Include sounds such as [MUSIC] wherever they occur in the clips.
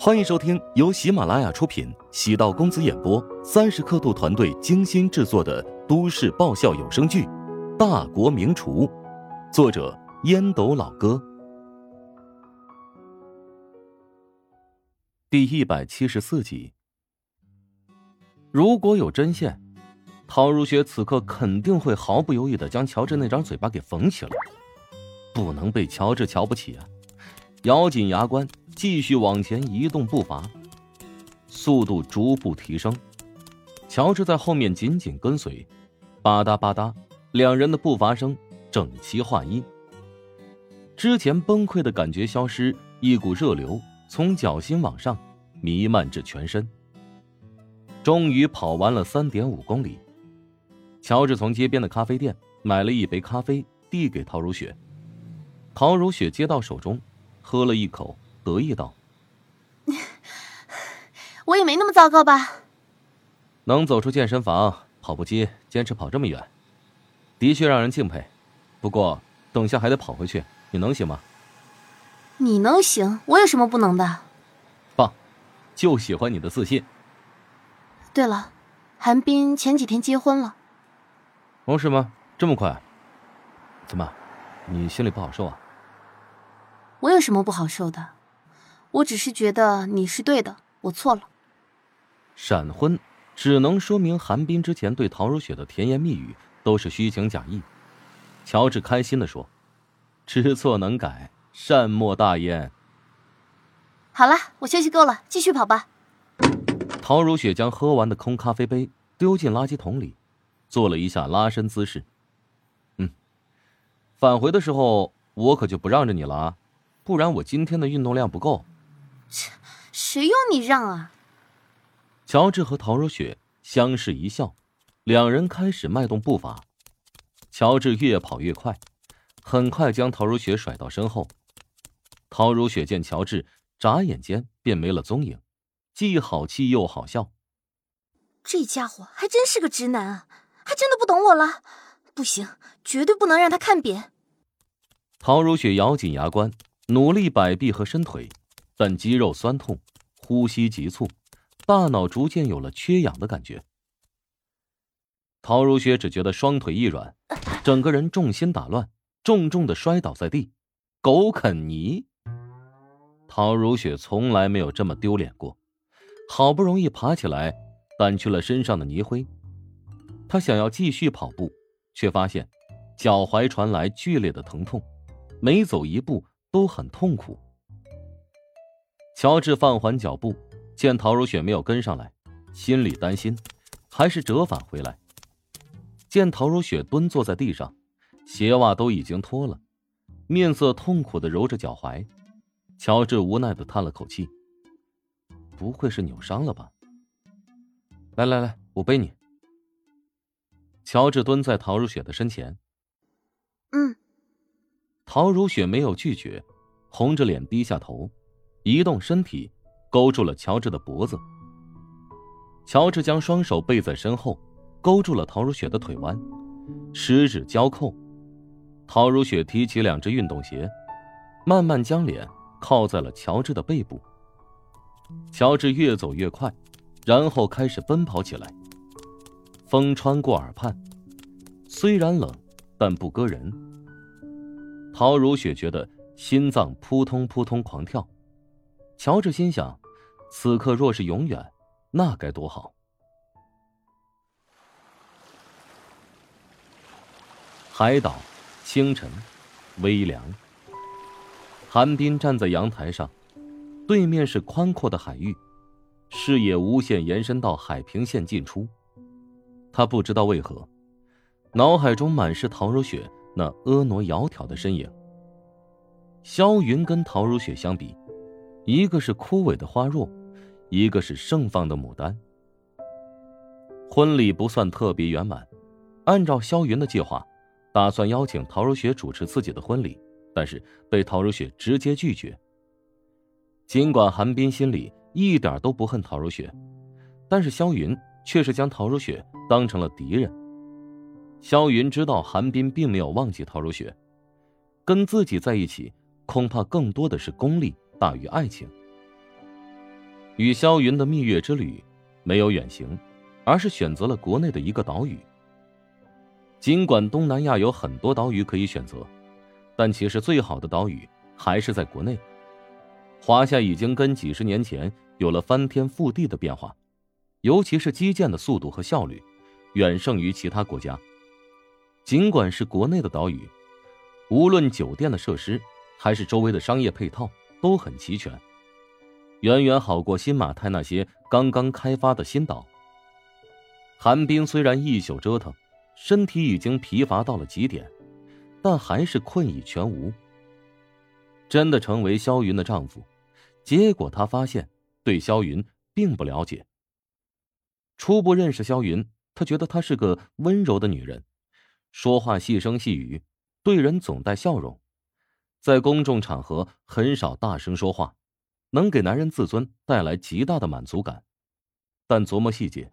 欢迎收听由喜马拉雅出品、喜道公子演播、三十刻度团队精心制作的都市爆笑有声剧《大国名厨》，作者烟斗老哥，第一百七十四集。如果有针线，陶如雪此刻肯定会毫不犹豫的将乔治那张嘴巴给缝起来，不能被乔治瞧不起啊！咬紧牙关。继续往前移动步伐，速度逐步提升。乔治在后面紧紧跟随，吧嗒吧嗒，两人的步伐声整齐划一。之前崩溃的感觉消失，一股热流从脚心往上弥漫至全身。终于跑完了三点五公里，乔治从街边的咖啡店买了一杯咖啡，递给陶如雪。陶如雪接到手中，喝了一口。得意道：“ [LAUGHS] 我也没那么糟糕吧？能走出健身房、跑步机，坚持跑这么远，的确让人敬佩。不过等下还得跑回去，你能行吗？你能行，我有什么不能的？棒，就喜欢你的自信。对了，韩冰前几天结婚了。哦，是吗？这么快？怎么，你心里不好受啊？我有什么不好受的？”我只是觉得你是对的，我错了。闪婚只能说明韩冰之前对陶如雪的甜言蜜语都是虚情假意。乔治开心的说：“知错能改，善莫大焉。”好了，我休息够了，继续跑吧。陶如雪将喝完的空咖啡杯丢进垃圾桶里，做了一下拉伸姿势。嗯，返回的时候我可就不让着你了啊，不然我今天的运动量不够。切，谁用你让啊？乔治和陶如雪相视一笑，两人开始迈动步伐。乔治越跑越快，很快将陶如雪甩到身后。陶如雪见乔治，眨眼间便没了踪影，既好气又好笑。这家伙还真是个直男啊，还真的不懂我了。不行，绝对不能让他看扁。陶如雪咬紧牙关，努力摆臂和伸腿。但肌肉酸痛，呼吸急促，大脑逐渐有了缺氧的感觉。陶如雪只觉得双腿一软，整个人重心打乱，重重的摔倒在地。狗啃泥。陶如雪从来没有这么丢脸过，好不容易爬起来，掸去了身上的泥灰。她想要继续跑步，却发现脚踝传来剧烈的疼痛，每走一步都很痛苦。乔治放缓脚步，见陶如雪没有跟上来，心里担心，还是折返回来。见陶如雪蹲坐在地上，鞋袜都已经脱了，面色痛苦的揉着脚踝，乔治无奈的叹了口气：“不会是扭伤了吧？”来来来，我背你。乔治蹲在陶如雪的身前。陶如雪没有拒绝，红着脸低下头。移动身体，勾住了乔治的脖子。乔治将双手背在身后，勾住了陶如雪的腿弯，十指交扣。陶如雪提起两只运动鞋，慢慢将脸靠在了乔治的背部。乔治越走越快，然后开始奔跑起来。风穿过耳畔，虽然冷，但不割人。陶如雪觉得心脏扑通扑通狂跳。乔治心想：“此刻若是永远，那该多好。”海岛，清晨，微凉。韩冰站在阳台上，对面是宽阔的海域，视野无限延伸到海平线尽出。他不知道为何，脑海中满是陶如雪那婀娜窈窕的身影。萧云跟陶如雪相比。一个是枯萎的花若，一个是盛放的牡丹。婚礼不算特别圆满，按照萧云的计划，打算邀请陶如雪主持自己的婚礼，但是被陶如雪直接拒绝。尽管韩冰心里一点都不恨陶如雪，但是萧云却是将陶如雪当成了敌人。萧云知道韩冰并没有忘记陶如雪，跟自己在一起，恐怕更多的是功利。大于爱情。与萧云的蜜月之旅没有远行，而是选择了国内的一个岛屿。尽管东南亚有很多岛屿可以选择，但其实最好的岛屿还是在国内。华夏已经跟几十年前有了翻天覆地的变化，尤其是基建的速度和效率，远胜于其他国家。尽管是国内的岛屿，无论酒店的设施还是周围的商业配套都很齐全，远远好过新马泰那些刚刚开发的新岛。韩冰虽然一宿折腾，身体已经疲乏到了极点，但还是困意全无。真的成为萧云的丈夫，结果他发现对萧云并不了解。初步认识萧云，他觉得她是个温柔的女人。说话细声细语，对人总带笑容，在公众场合很少大声说话，能给男人自尊带来极大的满足感。但琢磨细节，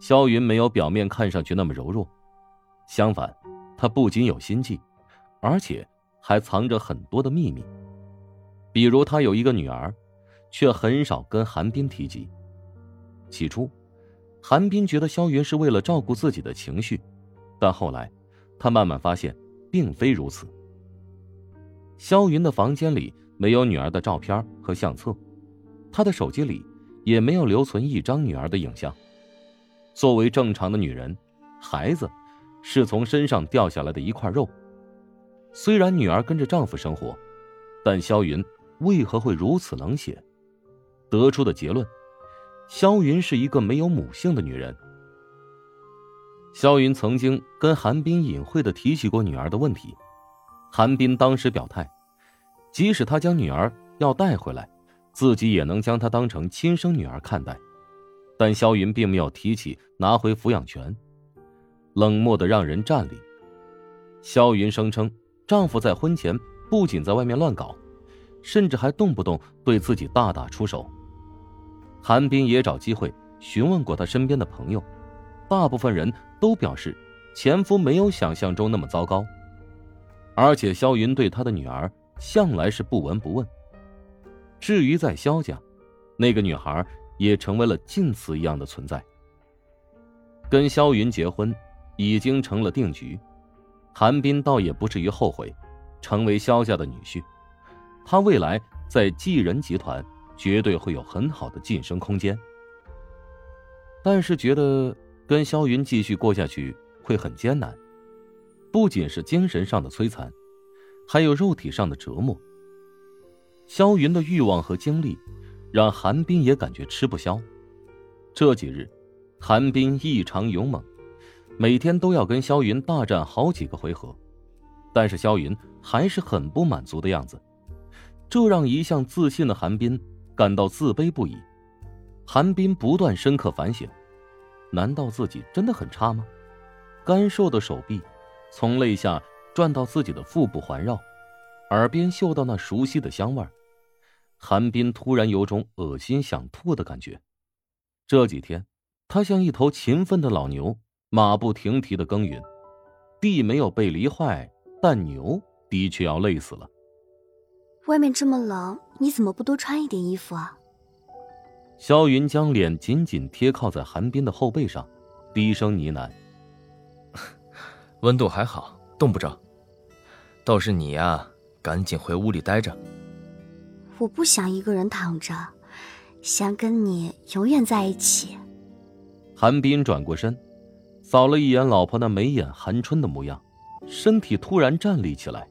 萧云没有表面看上去那么柔弱，相反，他不仅有心计，而且还藏着很多的秘密。比如，他有一个女儿，却很少跟韩冰提及。起初，韩冰觉得萧云是为了照顾自己的情绪。但后来，他慢慢发现，并非如此。肖云的房间里没有女儿的照片和相册，他的手机里也没有留存一张女儿的影像。作为正常的女人，孩子是从身上掉下来的一块肉。虽然女儿跟着丈夫生活，但肖云为何会如此冷血？得出的结论：肖云是一个没有母性的女人。萧云曾经跟韩冰隐晦的提起过女儿的问题，韩冰当时表态，即使他将女儿要带回来，自己也能将她当成亲生女儿看待，但萧云并没有提起拿回抚养权，冷漠的让人战栗。萧云声称，丈夫在婚前不仅在外面乱搞，甚至还动不动对自己大打出手。韩冰也找机会询问过他身边的朋友。大部分人都表示，前夫没有想象中那么糟糕，而且萧云对他的女儿向来是不闻不问。至于在萧家，那个女孩也成为了近似一样的存在。跟萧云结婚已经成了定局，韩冰倒也不至于后悔，成为萧家的女婿，他未来在继人集团绝对会有很好的晋升空间。但是觉得。跟萧云继续过下去会很艰难，不仅是精神上的摧残，还有肉体上的折磨。萧云的欲望和精力，让韩冰也感觉吃不消。这几日，韩冰异常勇猛，每天都要跟萧云大战好几个回合，但是萧云还是很不满足的样子，这让一向自信的韩冰感到自卑不已。韩冰不断深刻反省。难道自己真的很差吗？干瘦的手臂从肋下转到自己的腹部环绕，耳边嗅到那熟悉的香味韩冰突然有种恶心想吐的感觉。这几天，他像一头勤奋的老牛，马不停蹄的耕耘，地没有被犁坏，但牛的确要累死了。外面这么冷，你怎么不多穿一点衣服啊？萧云将脸紧紧贴靠在韩冰的后背上，低声呢喃：[LAUGHS] “温度还好，冻不着。倒是你呀，赶紧回屋里待着。我不想一个人躺着，想跟你永远在一起。”韩冰转过身，扫了一眼老婆那眉眼含春的模样，身体突然站立起来。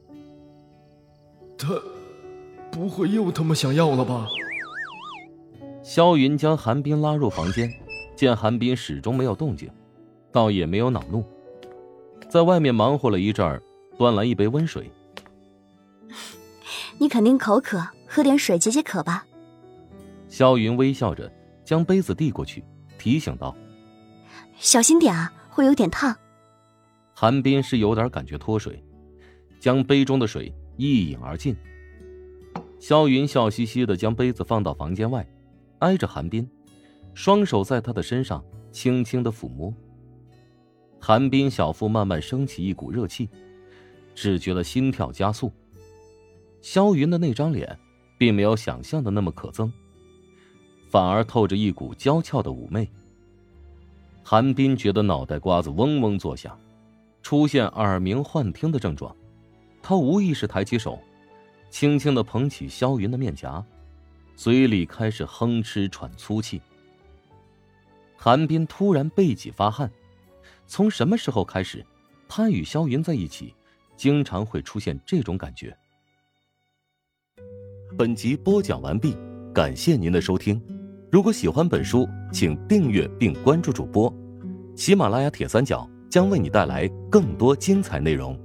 他不会又他妈想要了吧？萧云将韩冰拉入房间，见韩冰始终没有动静，倒也没有恼怒，在外面忙活了一阵儿，端来一杯温水。你肯定口渴，喝点水解解渴吧。萧云微笑着将杯子递过去，提醒道：“小心点啊，会有点烫。”韩冰是有点感觉脱水，将杯中的水一饮而尽。萧云笑嘻嘻的将杯子放到房间外。挨着韩冰，双手在他的身上轻轻的抚摸。韩冰小腹慢慢升起一股热气，只觉得心跳加速。萧云的那张脸，并没有想象的那么可憎，反而透着一股娇俏的妩媚。韩冰觉得脑袋瓜子嗡嗡作响，出现耳鸣幻听的症状。他无意识抬起手，轻轻的捧起萧云的面颊，嘴里开始哼哧喘粗气。韩冰突然背脊发汗，从什么时候开始，他与萧云在一起，经常会出现这种感觉。本集播讲完毕，感谢您的收听。如果喜欢本书，请订阅并关注主播。喜马拉雅铁三角将为你带来更多精彩内容。